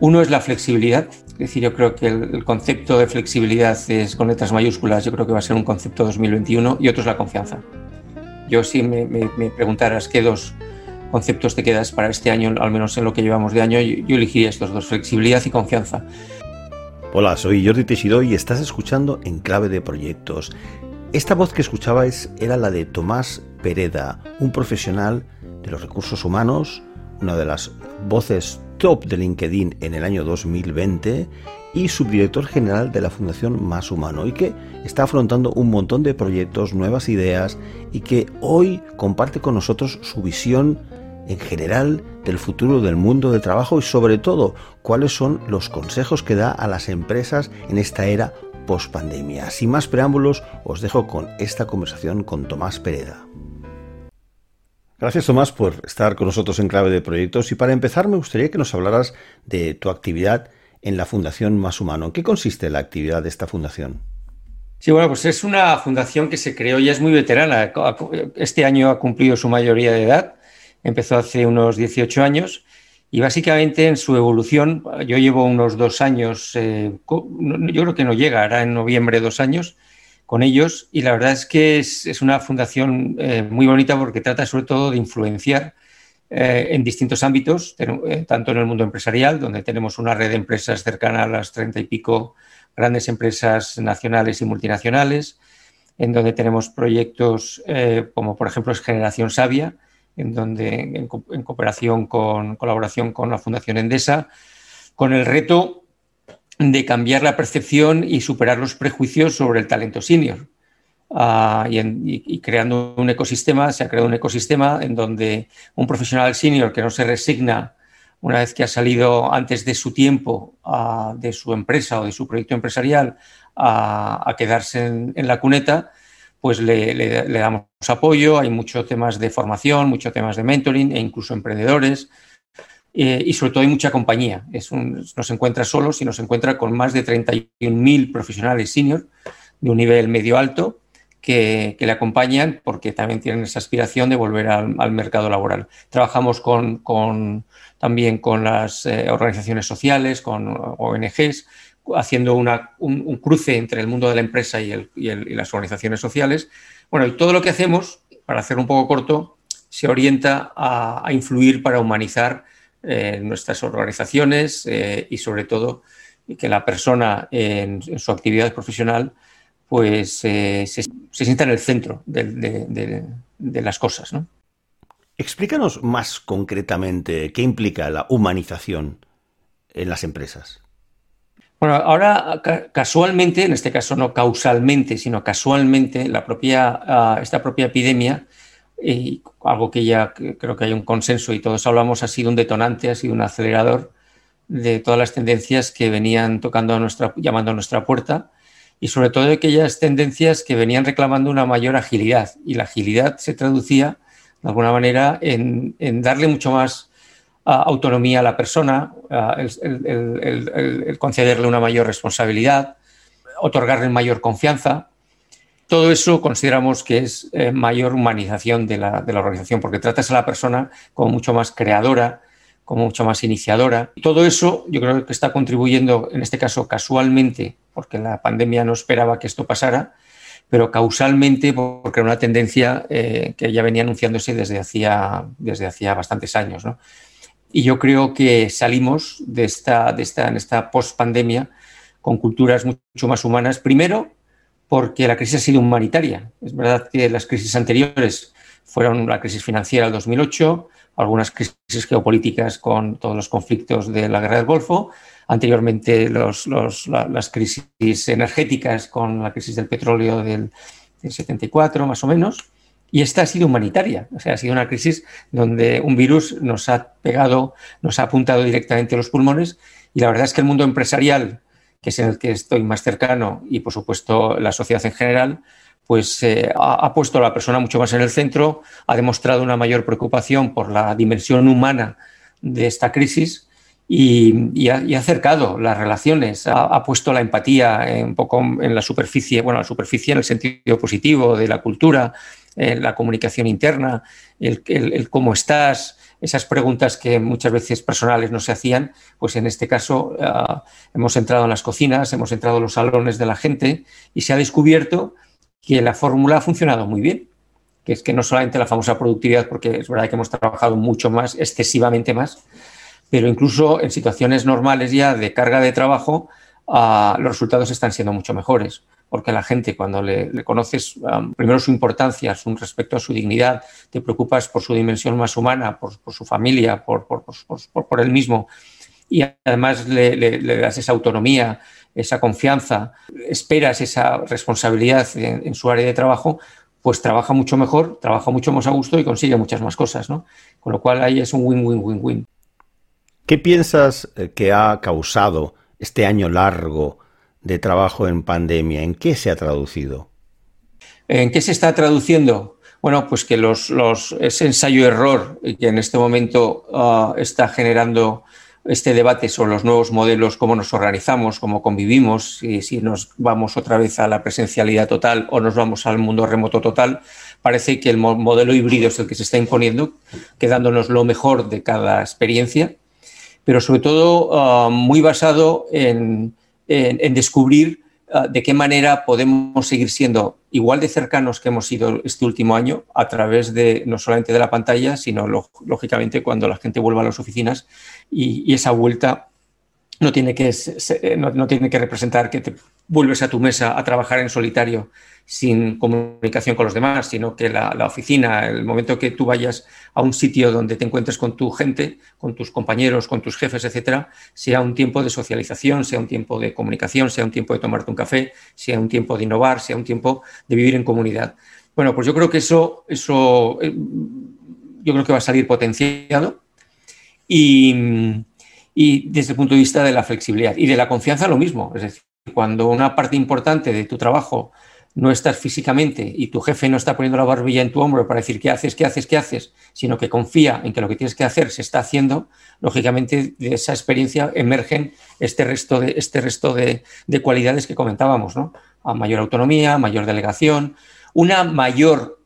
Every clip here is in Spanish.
Uno es la flexibilidad. Es decir, yo creo que el, concepto de flexibilidad es con letras mayúsculas, yo creo que va a ser un concepto 2021 y otro es la confianza. Yo si me, me, me preguntaras qué dos conceptos te quedas para este año, al menos en lo que llevamos de año, yo, yo elegiría estos dos, flexibilidad y confianza. Hola, soy Jordi Teixidó y estás escuchando En Clave de Proyectos. Esta voz que escuchabais era la de Tomás Pereda, un profesional de los recursos humanos, una de las voces top de LinkedIn en el año 2020 y subdirector general de la Fundación Más Humano y que está afrontando un montón de proyectos, nuevas ideas y que hoy comparte con nosotros su visión en general del futuro del mundo del trabajo y sobre todo cuáles son los consejos que da a las empresas en esta era post pandemia. Sin más preámbulos, os dejo con esta conversación con Tomás Pereda. Gracias Tomás por estar con nosotros en clave de proyectos y para empezar me gustaría que nos hablaras de tu actividad en la Fundación Más Humano. ¿En qué consiste la actividad de esta fundación? Sí, bueno, pues es una fundación que se creó, ya es muy veterana. Este año ha cumplido su mayoría de edad, empezó hace unos 18 años y básicamente en su evolución, yo llevo unos dos años, eh, yo creo que no llega, hará en noviembre dos años con ellos y la verdad es que es, una fundación eh, muy bonita porque trata sobre todo de influenciar eh, en distintos ámbitos, eh, tanto en el mundo empresarial, donde tenemos una red de empresas cercana a las treinta y pico grandes empresas nacionales y multinacionales, en donde tenemos proyectos como por ejemplo es Generación Sabia, en donde en, en cooperación con colaboración con la Fundación Endesa, con el reto de cambiar la percepción y superar los prejuicios sobre el talento senior. Uh, y, creando un ecosistema, se ha creado un ecosistema en donde un profesional senior que no se resigna una vez que ha salido antes de su tiempo uh, de su empresa o de su proyecto empresarial a, quedarse en, la cuneta, pues le, le, damos apoyo. Hay muchos temas de formación, muchos temas de mentoring e incluso emprendedores. Eh, y sobre todo hay mucha compañía. Es no se encuentra solo, sino se encuentra con más de 31.000 profesionales senior de un nivel medio alto que, que, le acompañan porque también tienen esa aspiración de volver al, al mercado laboral. Trabajamos con, con, también con las eh, organizaciones sociales, con ONGs, haciendo una, un, cruce entre el mundo de la empresa y, el, y, las organizaciones sociales. Bueno, y todo lo que hacemos, para hacer un poco corto, se orienta a influir para humanizar eh, nuestras organizaciones eh, y sobre todo que la persona en, en su actividad profesional pues eh, se, se, sienta en el centro de, de, de, de las cosas. ¿no? Explícanos más concretamente qué implica la humanización en las empresas. Bueno, ahora casualmente, en este caso no causalmente, sino casualmente, la propia, uh, esta propia epidemia, y algo que ya creo que hay un consenso y todos hablamos, ha sido un detonante, ha sido un acelerador de todas las tendencias que venían tocando a nuestra, llamando a nuestra puerta y sobre todo de aquellas tendencias que venían reclamando una mayor agilidad. Y la agilidad se traducía, de alguna manera, en, en darle mucho más uh, autonomía a la persona, uh, el, el, el, el, concederle una mayor responsabilidad, otorgarle mayor confianza. Todo eso consideramos que es eh, mayor humanización de la, de la organización, porque tratas a la persona como mucho más creadora, como mucho más iniciadora. Todo eso yo creo que está contribuyendo, en este caso casualmente, porque la pandemia no esperaba que esto pasara, pero causalmente porque era una tendencia eh, que ya venía anunciándose desde hacía, desde hacía bastantes años. ¿no? Y yo creo que salimos de esta, de esta, esta post-pandemia con culturas mucho más humanas. Primero, porque la crisis ha sido humanitaria. Es verdad que las crisis anteriores fueron la crisis financiera del 2008, algunas crisis geopolíticas con todos los conflictos de la guerra del Golfo, anteriormente las crisis energéticas con la crisis del petróleo del, del, 74 más o menos, Y esta ha sido humanitaria, o sea, ha sido una crisis donde un virus nos ha pegado, nos ha apuntado directamente a los pulmones y la verdad es que el mundo empresarial, que es en el que estoy más cercano y por supuesto la sociedad en general, pues eh, ha, puesto a la persona mucho más en el centro, ha demostrado una mayor preocupación por la dimensión humana de esta crisis y, ha, acercado las relaciones, ha, puesto la empatía un poco en la superficie, bueno, la superficie en el sentido positivo de la cultura, en la comunicación interna, el, cómo estás, esas preguntas que muchas veces personales no se hacían, pues en este caso ah, hemos entrado en las cocinas, hemos entrado en los salones de la gente y se ha descubierto que la fórmula ha funcionado muy bien, que es que no solamente la famosa productividad, porque es verdad que hemos trabajado mucho más, excesivamente más, pero incluso en situaciones normales ya de carga de trabajo, ah, los resultados están siendo mucho mejores, porque la gente cuando le, conoces primero su importancia, su respecto a su dignidad, te preocupas por su dimensión más humana, por, su familia, por, por, él mismo, y además le, das esa autonomía, esa confianza, esperas esa responsabilidad en, su área de trabajo, pues trabaja mucho mejor, trabaja mucho más a gusto y consigue muchas más cosas, ¿no? Con lo cual ahí es un win-win-win-win. ¿Qué piensas eh, que ha causado este año largo de trabajo en pandemia? ¿En qué se ha traducido? ¿En qué se está traduciendo? Bueno, pues que los, ese ensayo-error que en este momento ah, está generando este debate sobre los nuevos modelos, cómo nos organizamos, cómo convivimos, si, si nos vamos otra vez a la presencialidad total o nos vamos al mundo remoto total, parece que el modelo híbrido es el que se está imponiendo, quedándonos lo mejor de cada experiencia pero sobre todo ah, muy basado en, descubrir ah, de qué manera podemos seguir siendo igual de cercanos que hemos sido este último año a través de no solamente de la pantalla, sino lógicamente cuando la gente vuelva a las oficinas y, esa vuelta no tiene, que, no tiene que representar que te vuelves a tu mesa a trabajar en solitario sin comunicación con los demás, sino que la, oficina, el momento que tú vayas a un sitio donde te encuentres con tu gente, con tus compañeros, con tus jefes, etcétera, sea un tiempo de socialización, sea un tiempo de comunicación, sea un tiempo de tomarte un café, sea un tiempo de innovar, sea un tiempo de vivir en comunidad. Bueno, pues yo creo que eso, eso eh, yo creo que va a salir potenciado y, y desde el punto de vista de la flexibilidad y de la confianza lo mismo, es decir, cuando una parte importante de tu trabajo no estás físicamente y tu jefe no está poniendo la barbilla en tu hombro para decir qué haces, qué haces, qué haces, sino que confía en que lo que tienes que hacer se está haciendo, lógicamente de esa experiencia emergen este resto de, este resto de, cualidades que comentábamos, ¿no? A mayor autonomía, mayor delegación, una mayor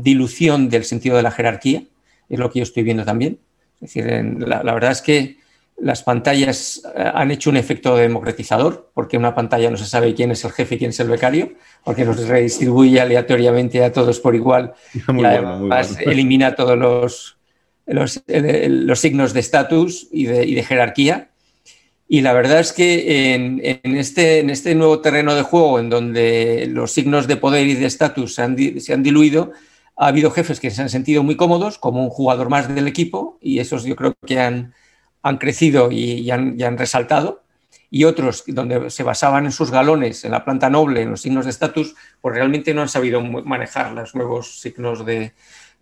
dilución del sentido de la jerarquía, es lo que yo estoy viendo también. Es decir, la verdad es que las pantallas eh, han hecho un efecto democratizador, porque una pantalla no se sabe quién es el jefe y quién es el becario, porque nos redistribuye aleatoriamente a todos por igual y además elimina todos los, los, signos de estatus y de, jerarquía. Y la verdad es que en, este, en este nuevo terreno de juego, en donde los signos de poder y de estatus se, se han diluido, ha habido jefes que se han sentido muy cómodos como un jugador más del equipo y esos yo creo que han, han crecido y, han, resaltado, y otros donde se basaban en sus galones, en la planta noble, en los signos de estatus, pues realmente no han sabido manejar los nuevos signos de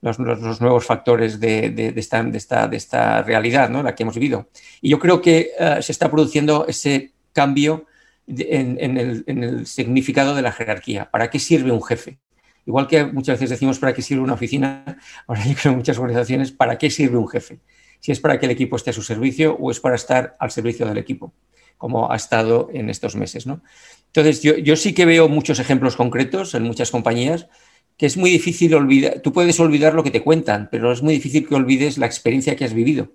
los, nuevos factores de, esta, de, esta, realidad, ¿no? la que hemos vivido. Y yo creo que eh, se está produciendo ese cambio en, el, en el significado de la jerarquía. ¿Para qué sirve un jefe? Igual que muchas veces decimos para qué sirve una oficina, ahora yo creo en muchas organizaciones, ¿para qué sirve un jefe? Si es para que el equipo esté a su servicio o es para estar al servicio del equipo, como ha estado en estos meses. Entonces, yo, sí que veo muchos ejemplos concretos en muchas compañías que es muy difícil olvidar, tú puedes olvidar lo que te cuentan, pero es muy difícil que olvides la experiencia que has vivido.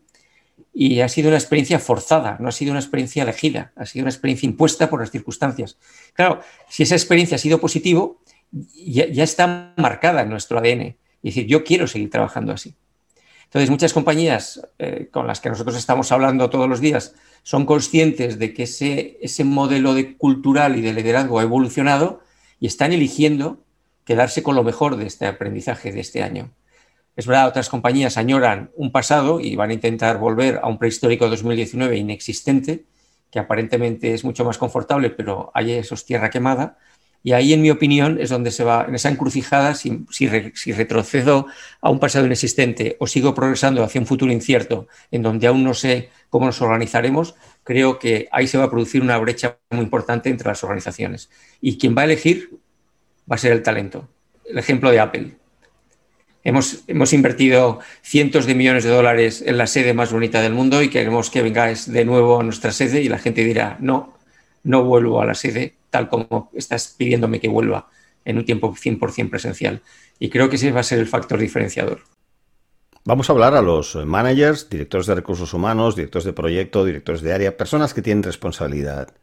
Y ha sido una experiencia forzada, no ha sido una experiencia elegida, ha sido una experiencia impuesta por las circunstancias. Claro, si esa experiencia ha sido positivo, ya, ya está marcada en nuestro ADN. Y decir, yo quiero seguir trabajando así. Entonces, muchas compañías eh, con las que nosotros estamos hablando todos los días son conscientes de que ese, ese modelo de cultural y de liderazgo ha evolucionado y están eligiendo quedarse con lo mejor de este aprendizaje de este año. Es verdad, otras compañías añoran un pasado y van a intentar volver a un prehistórico 2019 inexistente, que aparentemente es mucho más confortable, pero hay esos tierra quemada. Y ahí, en mi opinión, es donde se va, en esa encrucijada, si, retrocedo a un pasado inexistente o sigo progresando hacia un futuro incierto, en donde aún no sé cómo nos organizaremos, creo que ahí se va a producir una brecha muy importante entre las organizaciones. Y quien va a elegir va a ser el talento. El ejemplo de Apple. Hemos, hemos, invertido cientos de millones de dólares en la sede más bonita del mundo y queremos que vengáis de nuevo a nuestra sede y la gente dirá, no, no vuelvo a la sede tal como estás pidiéndome que vuelva en un tiempo 100% presencial. Y creo que ese va a ser el factor diferenciador. Vamos a hablar a los managers, directores de recursos humanos, directores de proyecto, directores de área, personas que tienen responsabilidad.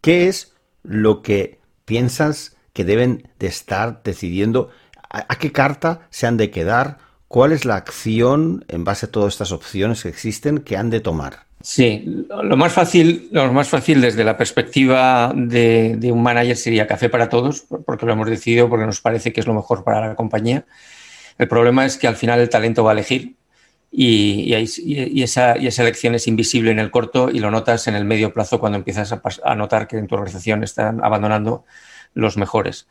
¿Qué es lo que piensas que deben de estar decidiendo? ¿A, qué carta se han de quedar? ¿Cuál es la acción en base a todas estas opciones que existen que han de tomar? Sí, lo más fácil, lo más fácil desde la perspectiva de, un manager sería café para todos, porque lo hemos decidido, porque nos parece que es lo mejor para la compañía. El problema es que al final el talento va a elegir y, esa, elección es invisible en el corto y lo notas en el medio plazo cuando empiezas a, notar que en tu organización están abandonando los mejores.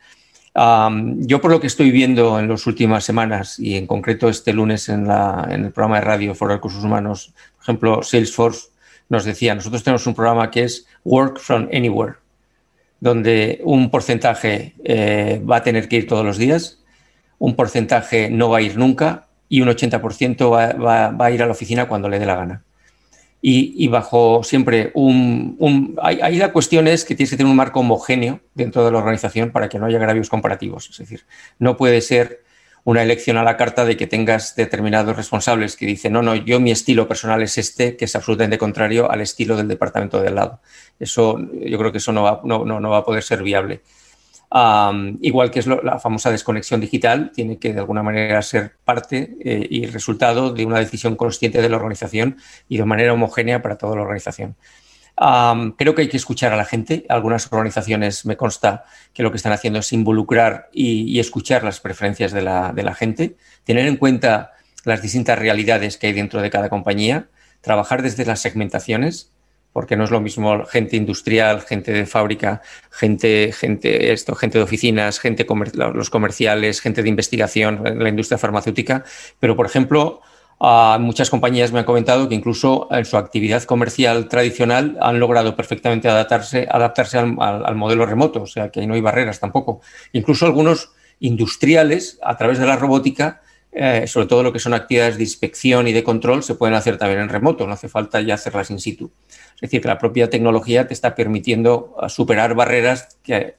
Yo por lo que estoy viendo en las últimas semanas y en concreto este lunes en, en el programa de radio Foro Recursos Humanos ejemplo, Salesforce nos decía, nosotros tenemos un programa que es Work from Anywhere, donde un porcentaje eh, va a tener que ir todos los días, un porcentaje no va a ir nunca y un 80% va, a ir a la oficina cuando le dé la gana. Y, bajo siempre un... un ahí, la cuestión es que tienes que tener un marco homogéneo dentro de la organización para que no haya agravios comparativos. Es decir, no puede ser una elección a la carta de que tengas determinados responsables que dicen, no, no, yo mi estilo personal es este, que es absolutamente contrario al estilo del departamento de al lado. Eso, yo creo que eso no va, no, no, va a poder ser viable. Igual que es la famosa desconexión digital, tiene que de alguna manera ser parte eh, y resultado de una decisión consciente de la organización y de manera homogénea para toda la organización creo que hay que escuchar a la gente. Algunas organizaciones me consta que lo que están haciendo es involucrar y, escuchar las preferencias de la, gente, tener en cuenta las distintas realidades que hay dentro de cada compañía, trabajar desde las segmentaciones, porque no es lo mismo gente industrial, gente de fábrica, gente, gente, esto, gente de oficinas, gente los comerciales, gente de investigación, la industria farmacéutica. Pero, por ejemplo, muchas compañías me han comentado que incluso en su actividad comercial tradicional han logrado perfectamente adaptarse, adaptarse al, modelo remoto, o sea que ahí no hay barreras tampoco. Incluso algunos industriales, a través de la robótica, eh, sobre todo lo que son actividades de inspección y de control, se pueden hacer también en remoto, no hace falta ya hacerlas in situ. Es decir, que la propia tecnología te está permitiendo uh, superar barreras que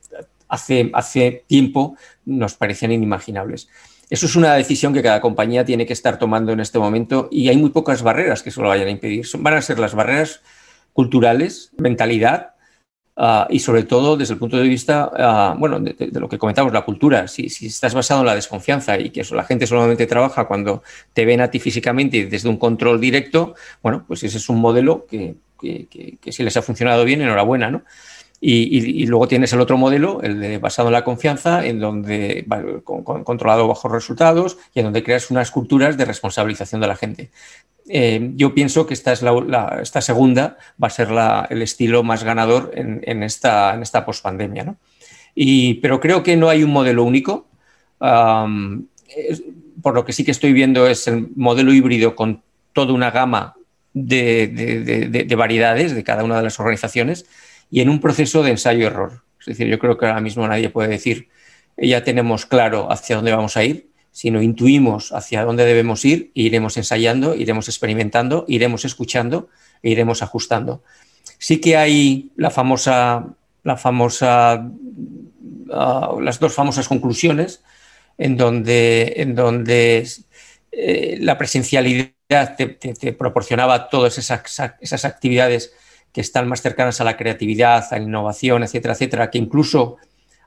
hace, hace tiempo nos parecían inimaginables. Eso es una decisión que cada compañía tiene que estar tomando en este momento y hay muy pocas barreras que se lo vayan a impedir. Van a ser las barreras culturales, mentalidad ah, y sobre todo desde el punto de vista, ah, bueno, de, lo que comentamos, la cultura. Si, estás basado en la desconfianza y que la gente solamente trabaja cuando te ven a ti físicamente y desde un control directo, bueno, pues ese es un modelo que, que, que si les ha funcionado bien, enhorabuena, ¿no? Y, luego tienes el otro modelo, el de basado en la confianza, en donde controlado bajo resultados y en donde creas unas culturas de responsabilización de la gente. Eh, yo pienso que esta, es la, esta segunda va a ser el estilo más ganador en, esta, en esta pospandemia. ¿no? Y, pero creo que no hay un modelo único. por lo que sí que estoy viendo es el modelo híbrido con toda una gama de variedades de cada una de las organizaciones y en un proceso de ensayo-error. Es decir, yo creo que ahora mismo nadie puede decir, ya tenemos claro hacia dónde vamos a ir, sino intuimos hacia dónde debemos ir e iremos ensayando, iremos experimentando, iremos escuchando e iremos ajustando. Sí que hay la famosa, la famosa, ah, las dos famosas conclusiones en donde, en donde eh, la presencialidad te, proporcionaba todas esas, esas actividades que están más cercanas a la creatividad, a la innovación, etcétera, etcétera, que incluso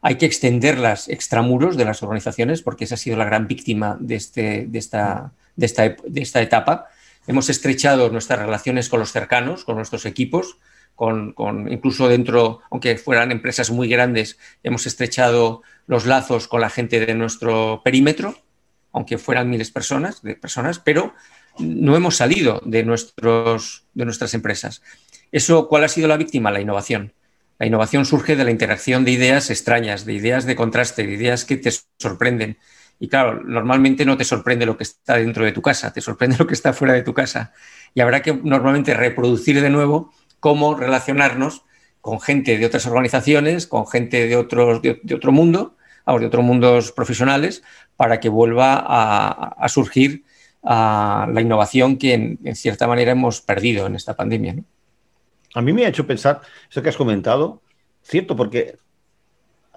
hay que extenderlas extramuros de las organizaciones, porque esa ha sido la gran víctima de, este, de, esta, de, esta, de esta etapa. Hemos estrechado nuestras relaciones con los cercanos, con nuestros equipos, con, con, incluso dentro, aunque fueran empresas muy grandes, hemos estrechado los lazos con la gente de nuestro perímetro, aunque fueran miles personas, de personas, pero no hemos salido de, nuestros, de nuestras empresas. Eso, ¿cuál ha sido la víctima? La innovación. La innovación surge de la interacción de ideas extrañas, de ideas de contraste, de ideas que te sorprenden. Y claro, normalmente no te sorprende lo que está dentro de tu casa, te sorprende lo que está fuera de tu casa. Y habrá que normalmente reproducir de nuevo cómo relacionarnos con gente de otras organizaciones, con gente de, otros, de, otro mundo, de otros mundos profesionales, para que vuelva a, surgir la innovación que en, cierta manera hemos perdido en esta pandemia. A mí me ha hecho pensar eso que has comentado, cierto, porque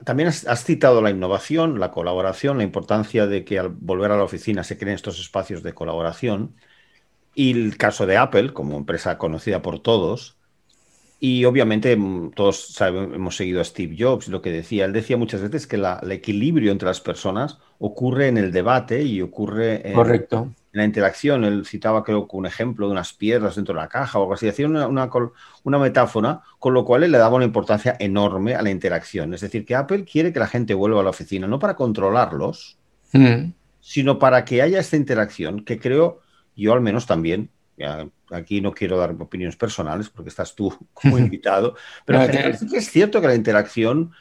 también has, citado la innovación, la colaboración, la importancia de que al volver a la oficina se creen estos espacios de colaboración. Y el caso de Apple, como empresa conocida por todos, y obviamente mm, todos hemos seguido a Steve Jobs, lo que decía. Él decía muchas veces que el equilibrio entre las personas ocurre en el debate y ocurre en, Correcto. La interacción. Él citaba, creo que un ejemplo de unas piedras dentro de la caja o algo así. Hacía una, una, metáfora, con lo cual él le daba una importancia enorme a la interacción. Es decir, que Apple quiere que la gente vuelva a la oficina, no para controlarlos, mm. sino para que haya esta interacción, que creo, yo al menos también, aquí no quiero dar opiniones personales porque estás tú como invitado, pero es cierto que la interacción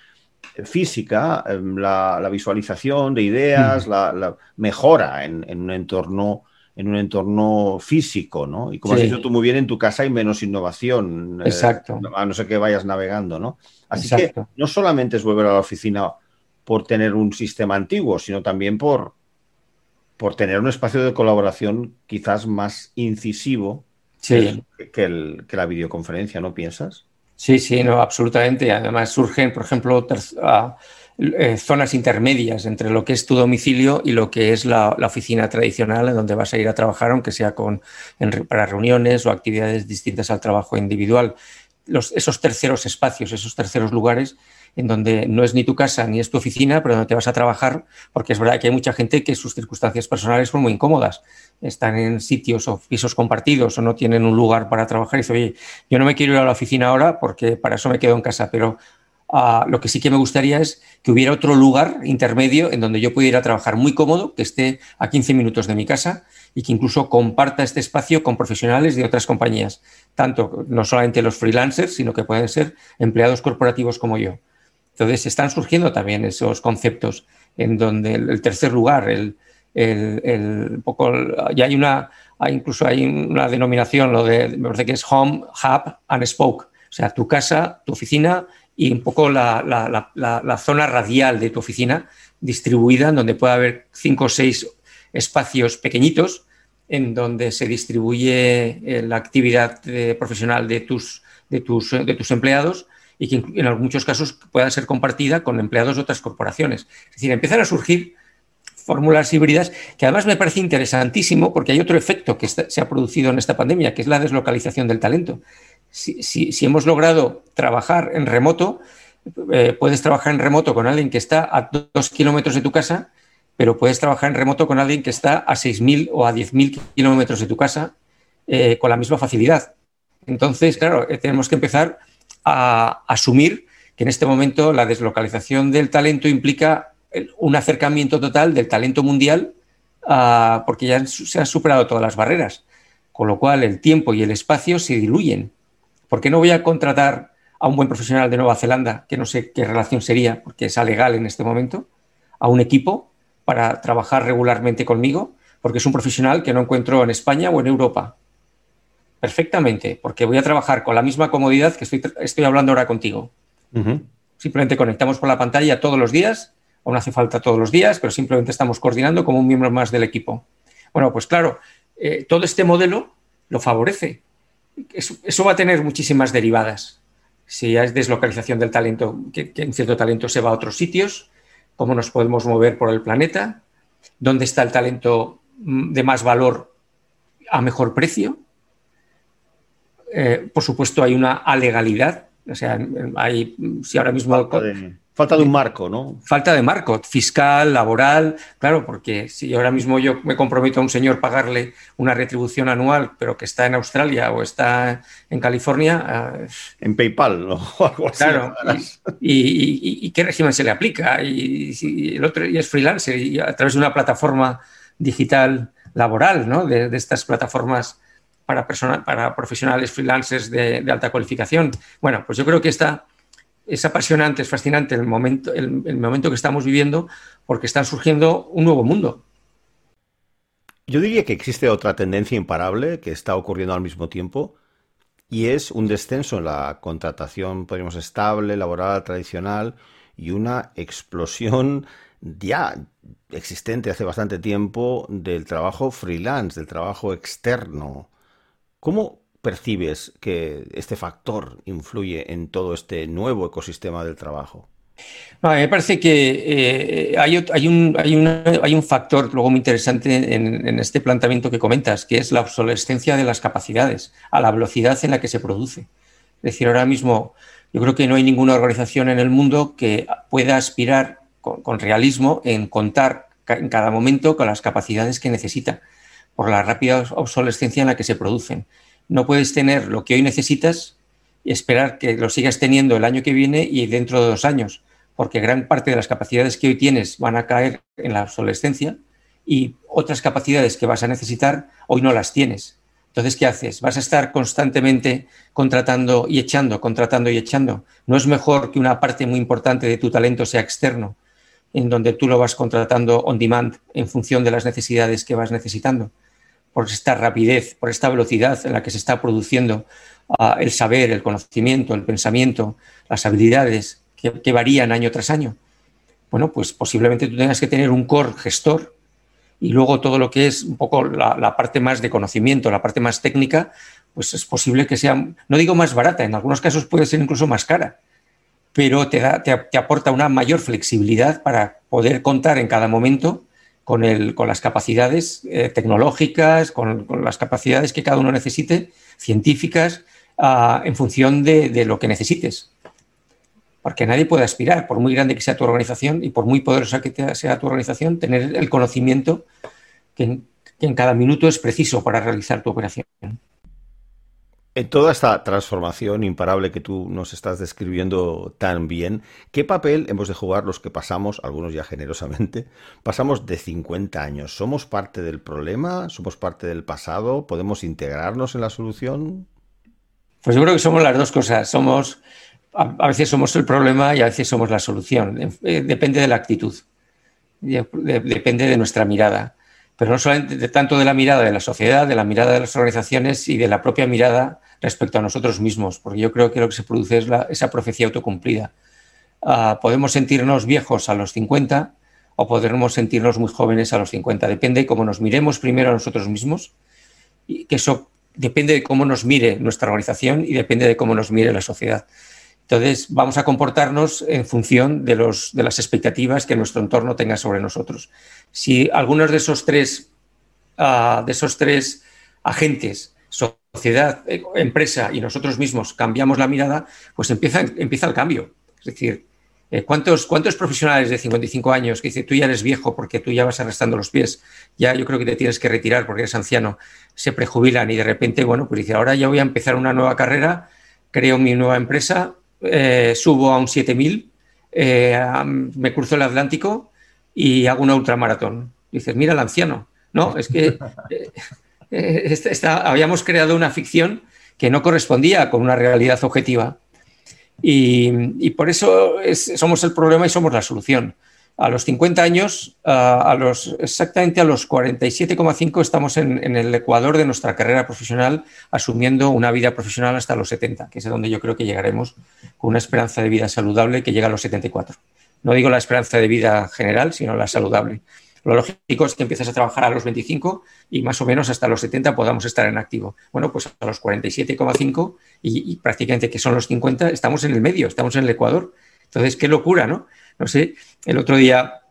física, em, la, visualización de ideas, la, mejora en, un entorno en un entorno físico, ¿no? Y como has dicho tú muy bien, en tu casa hay menos innovación. Eh, Exacto. a no ser que vayas navegando, ¿no? Así que no solamente es volver a la oficina por tener un sistema antiguo, sino también por, por tener un espacio de colaboración quizás más incisivo que, la videoconferencia, ¿no piensas? Sí, sí, no, absolutamente. Además surgen, por ejemplo, ah, eh, zonas intermedias entre lo que es tu domicilio y lo que es la, oficina tradicional en donde vas a ir a trabajar, aunque sea con, para reuniones o actividades distintas al trabajo individual. esos terceros espacios, esos terceros lugares en donde no es ni tu casa ni es tu oficina, pero donde te vas a trabajar, porque es verdad que hay mucha gente que sus circunstancias personales son muy incómodas. Están en sitios o pisos compartidos o no tienen un lugar para trabajar y dicen, oye, yo no me quiero ir a la oficina ahora porque para eso me quedo en casa, pero ah, lo que sí que me gustaría es que hubiera otro lugar intermedio en donde yo pudiera trabajar muy cómodo, que esté a 15 minutos de mi casa y que incluso comparta este espacio con profesionales de otras compañías, tanto no solamente los freelancers, sino que pueden ser empleados corporativos como yo. Entonces están surgiendo también esos conceptos en donde el, tercer lugar, el, poco, ya hay una, incluso hay una denominación, lo de, me parece que es home, hub and spoke, o sea, tu casa, tu oficina y un poco la, zona radial de tu oficina distribuida en donde puede haber cinco o seis espacios pequeñitos en donde se distribuye eh, la actividad eh, profesional de tus, de, tus, de tus empleados y que en muchos casos pueda ser compartida con empleados de otras corporaciones. Es decir, empiezan a surgir fórmulas híbridas que además me parece interesantísimo porque hay otro efecto que se ha producido en esta pandemia, que es la deslocalización del talento. Si, hemos logrado trabajar en remoto, eh, puedes trabajar en remoto con alguien que está a dos kilómetros de tu casa, pero puedes trabajar en remoto con alguien que está a 6.000 o a 10.000 kilómetros de tu casa eh, con la misma facilidad. Entonces, claro, eh, tenemos que empezar a asumir que en este momento la deslocalización del talento implica un acercamiento total del talento mundial ah, porque ya se han superado todas las barreras, con lo cual el tiempo y el espacio se diluyen. ¿Por qué no voy a contratar a un buen profesional de Nueva Zelanda, que no sé qué relación sería, porque es legal en este momento, a un equipo para trabajar regularmente conmigo? Porque es un profesional que no encuentro en España o en Europa perfectamente, porque voy a trabajar con la misma comodidad que estoy, estoy hablando ahora contigo. Simplemente conectamos con la pantalla todos los días, o no hace falta todos los días, pero simplemente estamos coordinando como un miembro más del equipo. Bueno, pues claro, eh, todo este modelo lo favorece. Eso, va a tener muchísimas derivadas. Si es deslocalización del talento, que, que en cierto talento se va a otros sitios, cómo nos podemos mover por el planeta, dónde está el talento mm, de más valor a mejor precio, eh, por supuesto, hay una alegalidad. O sea, hay, si ahora mismo. Falta de, un marco, ¿no? Falta de marco, fiscal, laboral, claro, porque si ahora mismo yo me comprometo a un señor pagarle una retribución anual, pero que está en Australia o está en California. Eh, en PayPal, ¿no? Claro. Y, qué régimen se le aplica? Y, el otro y es freelancer y a través de una plataforma digital laboral, ¿no? de, de estas plataformas para, para profesionales freelancers de, alta cualificación. Bueno, pues yo creo que esta, es apasionante, es fascinante el momento, el, momento que estamos viviendo porque están surgiendo un nuevo mundo. Yo diría que existe otra tendencia imparable que está ocurriendo al mismo tiempo y es un descenso en la contratación, podríamos estable, laboral, tradicional y una explosión ya existente hace bastante tiempo del trabajo freelance, del trabajo externo. ¿Cómo percibes que este factor influye en todo este nuevo ecosistema del trabajo? me parece que eh, hay, un, factor luego muy interesante en, este planteamiento que comentas, que es la obsolescencia de las capacidades a la velocidad en la que se produce. Es decir, ahora mismo yo creo que no hay ninguna organización en el mundo que pueda aspirar con realismo en contar en cada momento con las capacidades que necesita por la rápida obsolescencia en la que se producen no puedes tener lo que hoy necesitas y esperar que lo sigas teniendo el año que viene y dentro de dos años, porque gran parte de las capacidades que hoy tienes van a caer en la obsolescencia y otras capacidades que vas a necesitar hoy no las tienes. Entonces, ¿qué haces? Vas a estar constantemente contratando y echando, contratando y echando. ¿No es mejor que una parte muy importante de tu talento sea externo, en donde tú lo vas contratando on demand en función de las necesidades que vas necesitando? por esta rapidez, por esta velocidad en la que se está produciendo ah, el saber, el conocimiento, el pensamiento, las habilidades que, varían año tras año. Bueno, pues posiblemente tú tengas que tener un core gestor y luego todo lo que es un poco la, parte más de conocimiento, la parte más técnica, pues es posible que sea, no digo más barata, en algunos casos puede ser incluso más cara, pero te, da, te aporta una mayor flexibilidad para poder contar en cada momento con, el, con las capacidades eh, tecnológicas, con, las capacidades que cada uno necesite, científicas, ah, en función de, lo que necesites. Porque nadie puede aspirar, por muy grande que sea tu organización y por muy poderosa que sea tu organización, tener el conocimiento que en cada minuto es preciso para realizar tu operación. En toda esta transformación imparable que tú nos estás describiendo tan bien, ¿qué papel hemos de jugar los que pasamos, algunos ya generosamente, pasamos de 50 años? ¿Somos parte del problema? ¿Somos parte del pasado? ¿Podemos integrarnos en la solución? Pues yo creo que somos las dos cosas. Somos, a veces somos el problema y a veces somos la solución. Eh, depende de la actitud, depende de nuestra mirada pero no solamente de tanto de la mirada de la sociedad, de la mirada de las organizaciones y de la propia mirada respecto a nosotros mismos, porque yo creo que lo que se produce es esa profecía autocumplida. Ah, podemos sentirnos viejos a los 50 o podemos sentirnos muy jóvenes a los 50, depende de cómo nos miremos primero a nosotros mismos, y que eso depende de cómo nos mire nuestra organización y depende de cómo nos mire la sociedad. Entonces, vamos a comportarnos en función de, los, de las expectativas que nuestro entorno tenga sobre nosotros. Si algunos de esos tres, ah, de esos tres agentes, sociedad, eh, empresa y nosotros mismos, cambiamos la mirada, pues empieza, empieza el cambio. Es decir, eh, ¿cuántos, ¿cuántos profesionales de 55 años que dicen tú ya eres viejo porque tú ya vas arrastrando los pies, ya yo creo que te tienes que retirar porque eres anciano, se prejubilan y de repente, bueno, pues dice, ahora ya voy a empezar una nueva carrera, creo mi nueva empresa, eh, subo a un 7000, eh, me cruzo el Atlántico y hago una ultramaratón. Dices, mira el anciano. No, es que eh, habíamos creado una ficción que no correspondía con una realidad objetiva. Y, por eso somos el problema y somos la solución a los 50 años, a los, exactamente a los 47,5 estamos en, el ecuador de nuestra carrera profesional, asumiendo una vida profesional hasta los 70, que es donde yo creo que llegaremos con una esperanza de vida saludable que llega a los 74. No digo la esperanza de vida general, sino la saludable. Lo lógico es que empieces a trabajar a los 25 y más o menos hasta los 70 podamos estar en activo. Bueno, pues a los 47,5 y, y prácticamente que son los 50, estamos en el medio, estamos en el Ecuador. Entonces, qué locura, ¿no? No sé, el otro día,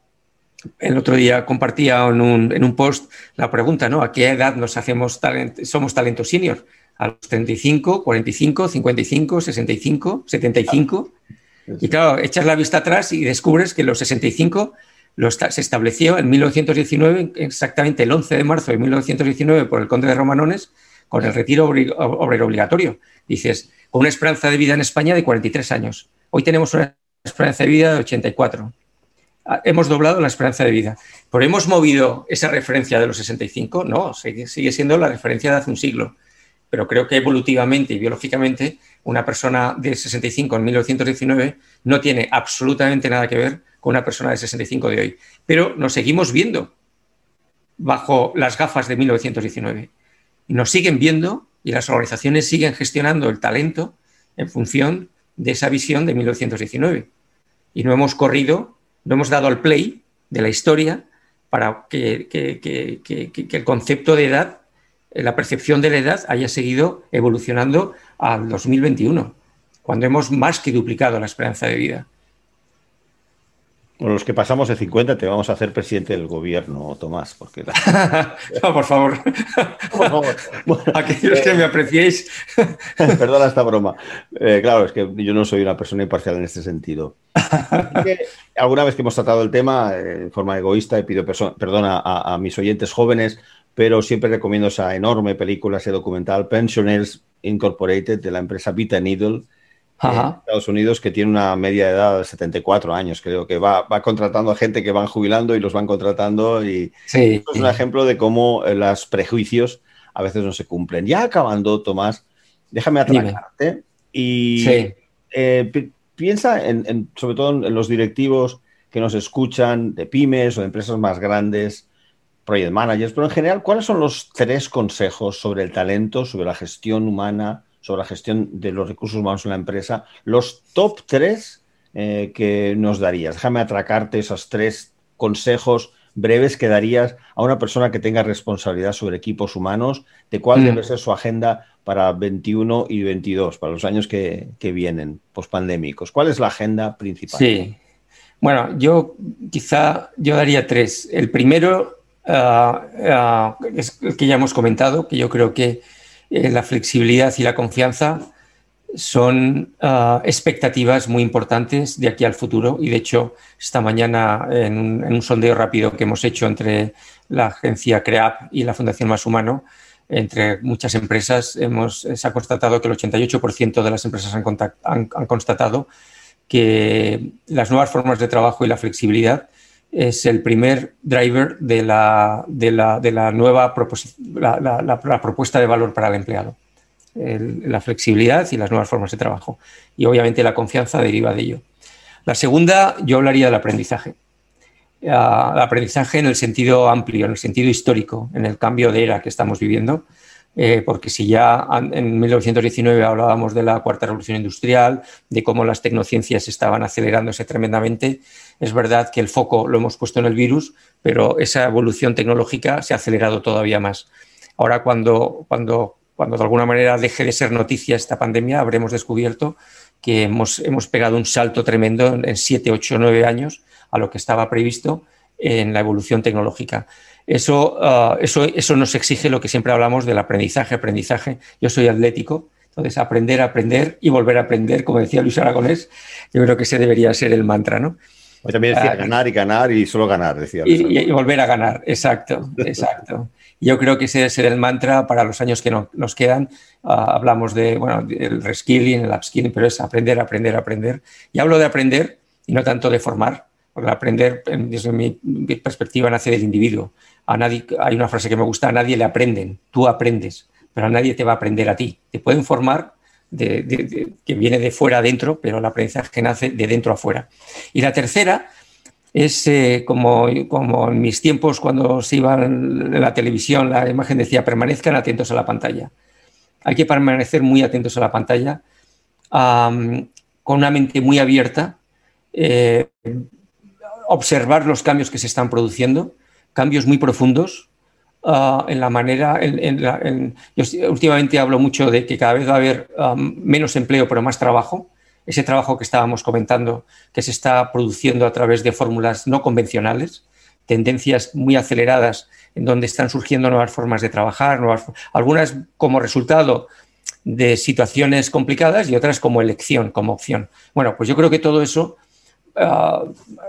el otro día compartía en un, en un post la pregunta, ¿no? ¿A qué edad nos hacemos somos talentos senior? ¿A los 35, 45, 55, 65, 75? Y claro, echas la vista atrás y descubres que los 65 se estableció en 1919, exactamente el 11 de marzo de 1919, por el conde de Romanones, con el retiro obrero obligatorio. Dices, con una esperanza de vida en España de 43 años. Hoy tenemos una esperanza de vida de 84. Ah, hemos doblado la esperanza de vida. ¿Pero hemos movido esa referencia de los 65? No, sigue, siendo la referencia de hace un siglo. pero creo que evolutivamente y biológicamente una persona de 65 en 1919 no tiene absolutamente nada que ver con una persona de 65 de hoy. Pero nos seguimos viendo bajo las gafas de 1919. Y nos siguen viendo y las organizaciones siguen gestionando el talento en función de esa visión de 1919. Y no hemos corrido, no hemos dado al play de la historia para que, el concepto de edad, eh, la percepción de la edad haya seguido evolucionando al 2021, cuando hemos más que duplicado la esperanza de vida. Bueno, los que pasamos de 50 te vamos a hacer presidente del gobierno, Tomás, porque... no, por favor. por favor. Aquellos que me apreciéis. Perdona esta broma. Eh, claro, es que yo no soy una persona imparcial en este sentido. alguna vez que hemos tratado el tema eh, en forma egoísta, y pido perdón a, mis oyentes jóvenes, pero siempre recomiendo esa enorme película, ese documental, Pensioners Incorporated, de la empresa Vita Needle, Estados Unidos que tiene una media de edad de 74 años, creo que va, contratando a gente que van jubilando y los van contratando y es un ejemplo de cómo eh, los prejuicios a veces no se cumplen. Ya acabando, Tomás, déjame atracarte y eh, piensa en, sobre todo en los directivos que nos escuchan de pymes o de empresas más grandes, project managers, pero en general, ¿cuáles son los tres consejos sobre el talento, sobre la gestión humana? Sobre la gestión de los recursos humanos en la empresa, los top tres eh, que nos darías. Déjame atracarte esos tres consejos breves que darías a una persona que tenga responsabilidad sobre equipos humanos, de cuál mm. debe ser su agenda para 21 y 22, para los años que, vienen, pospandémicos. ¿Cuál es la agenda principal? Sí. Bueno, yo quizá yo daría tres. El primero ah, ah, es el que ya hemos comentado, que yo creo que eh, la flexibilidad y la confianza son ah, expectativas muy importantes de aquí al futuro. Y de hecho esta mañana en un, sondeo rápido que hemos hecho entre la agencia CREAP y la Fundación Más Humano, entre muchas empresas, hemos, se ha constatado que el 88% de las empresas han, han, constatado que las nuevas formas de trabajo y la flexibilidad es el primer driver de la, de la, de la nueva la, la, propuesta de valor para el empleado. la flexibilidad y las nuevas formas de trabajo. Y obviamente la confianza deriva de ello. La segunda, yo hablaría del aprendizaje. El aprendizaje en el sentido amplio, en el sentido histórico, en el cambio de era que estamos viviendo. Eh, porque si ya en 1919 hablábamos de la cuarta revolución industrial, de cómo las tecnociencias estaban acelerándose tremendamente, es verdad que el foco lo hemos puesto en el virus, pero esa evolución tecnológica se ha acelerado todavía más. Ahora, cuando, cuando, cuando de alguna manera deje de ser noticia esta pandemia, habremos descubierto que hemos, hemos pegado un salto tremendo en 7, 8, 9 años a lo que estaba previsto en la evolución tecnológica. Eso, ah, eso, eso nos exige lo que siempre hablamos del aprendizaje, aprendizaje. Yo soy atlético, entonces aprender, aprender y volver a aprender, como decía Luis Aragonés, yo creo que ese debería ser el mantra, ¿no? También decía ah, ganar y ganar y solo ganar, decía. Y, volver a ganar, exacto, exacto. Yo creo que ese debe ser el mantra para los años que nos quedan. Ah, hablamos de, bueno, el reskilling, el upskilling, pero es aprender, aprender, aprender. Y hablo de aprender y no tanto de formar, porque aprender, desde mi perspectiva, nace del individuo a nadie, hay una frase que me gusta, a nadie le aprenden, tú aprendes, pero a nadie te va a aprender a ti. Te pueden formar de, que viene de fuera adentro, pero el aprendizaje nace de dentro a fuera. Y la tercera es eh, como, como en mis tiempos cuando se iba en la televisión, la imagen decía, permanezcan atentos a la pantalla. Hay que permanecer muy atentos a la pantalla, con una mente muy abierta, eh, observar los cambios que se están produciendo cambios muy profundos ah, en la manera, en, yo últimamente hablo mucho de que cada vez va a haber menos empleo pero más trabajo. Ese trabajo que estábamos comentando, que se está produciendo a través de fórmulas no convencionales, tendencias muy aceleradas en donde están surgiendo nuevas formas de trabajar, nuevas, algunas como resultado de situaciones complicadas y otras como elección, como opción. Bueno, pues yo creo que todo eso Ah,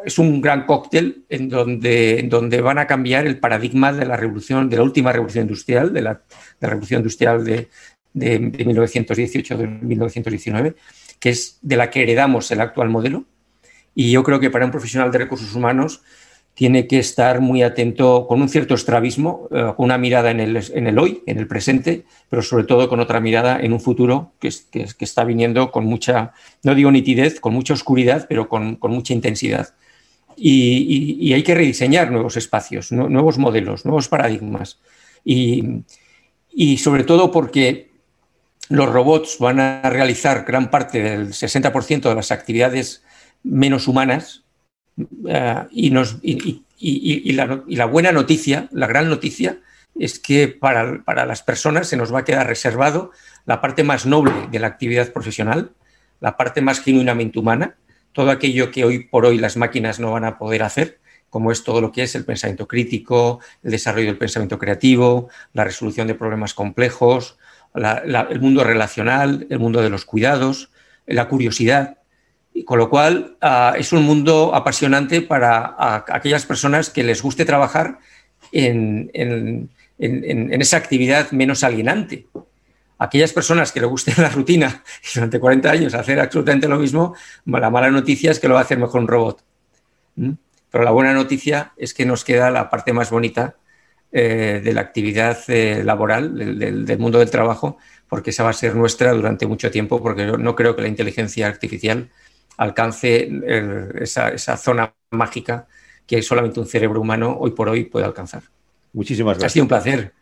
es un gran cóctel en donde, donde van a cambiar el paradigma de la revolución, de la última revolución industrial, de la, revolución industrial de, de, 1918 de 1919, que es de la que heredamos el actual modelo. Y yo creo que para un profesional de recursos humanos tiene que estar muy atento con un cierto estrabismo, eh, con una mirada en el, en el, hoy, en el presente, pero sobre todo con otra mirada en un futuro que, que, está viniendo con mucha, no digo nitidez, con mucha oscuridad, pero con, con mucha intensidad. Y, hay que rediseñar nuevos espacios, nuevos modelos, nuevos paradigmas. Y, y sobre todo porque los robots van a realizar gran parte del 60% de las actividades menos humanas, Y, la, buena noticia, la gran noticia, es que para, para, las personas se nos va a quedar reservado la parte más noble de la actividad profesional, la parte más genuinamente humana, todo aquello que hoy por hoy las máquinas no van a poder hacer, como es todo lo que es el pensamiento crítico, el desarrollo del pensamiento creativo, la resolución de problemas complejos, el mundo relacional, el mundo de los cuidados, la curiosidad, con lo cual uh, es un mundo apasionante para aquellas personas que les guste trabajar en, en, en, esa actividad menos alienante. Aquellas personas que les guste la rutina y durante 40 años hacer absolutamente lo mismo, la mala noticia es que lo va a hacer mejor un robot. ¿Mm? Pero la buena noticia es que nos queda la parte más bonita eh, de la actividad eh, laboral, del, del, mundo del trabajo, porque esa va a ser nuestra durante mucho tiempo, porque no creo que la inteligencia artificial alcance el, esa, esa, zona mágica que solamente un cerebro humano hoy por hoy puede alcanzar. Muchísimas gracias. Ha sido un placer.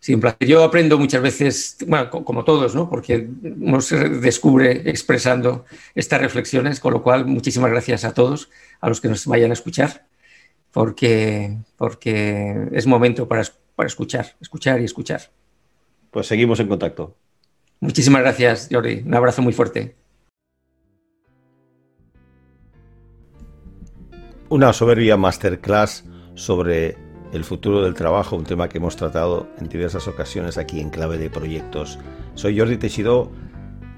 Sí, un placer. Yo aprendo muchas veces, bueno, como todos, ¿no? porque uno se descubre expresando estas reflexiones, con lo cual muchísimas gracias a todos, a los que nos vayan a escuchar, porque, porque es momento para, para escuchar, escuchar y escuchar. Pues seguimos en contacto. Muchísimas gracias, Jordi. Un abrazo muy fuerte. Una soberbia masterclass sobre el futuro del trabajo, un tema que hemos tratado en diversas ocasiones aquí en Clave de Proyectos. Soy Jordi Teixidó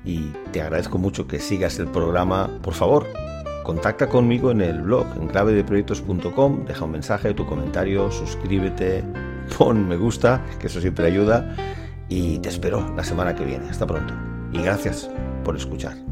y te agradezco mucho que sigas el programa. Por favor, contacta conmigo en el blog en clavedeproyectos.com, deja un mensaje, tu comentario, suscríbete, pon me gusta, que eso siempre ayuda, y te espero la semana que viene. Hasta pronto. Y gracias por escuchar.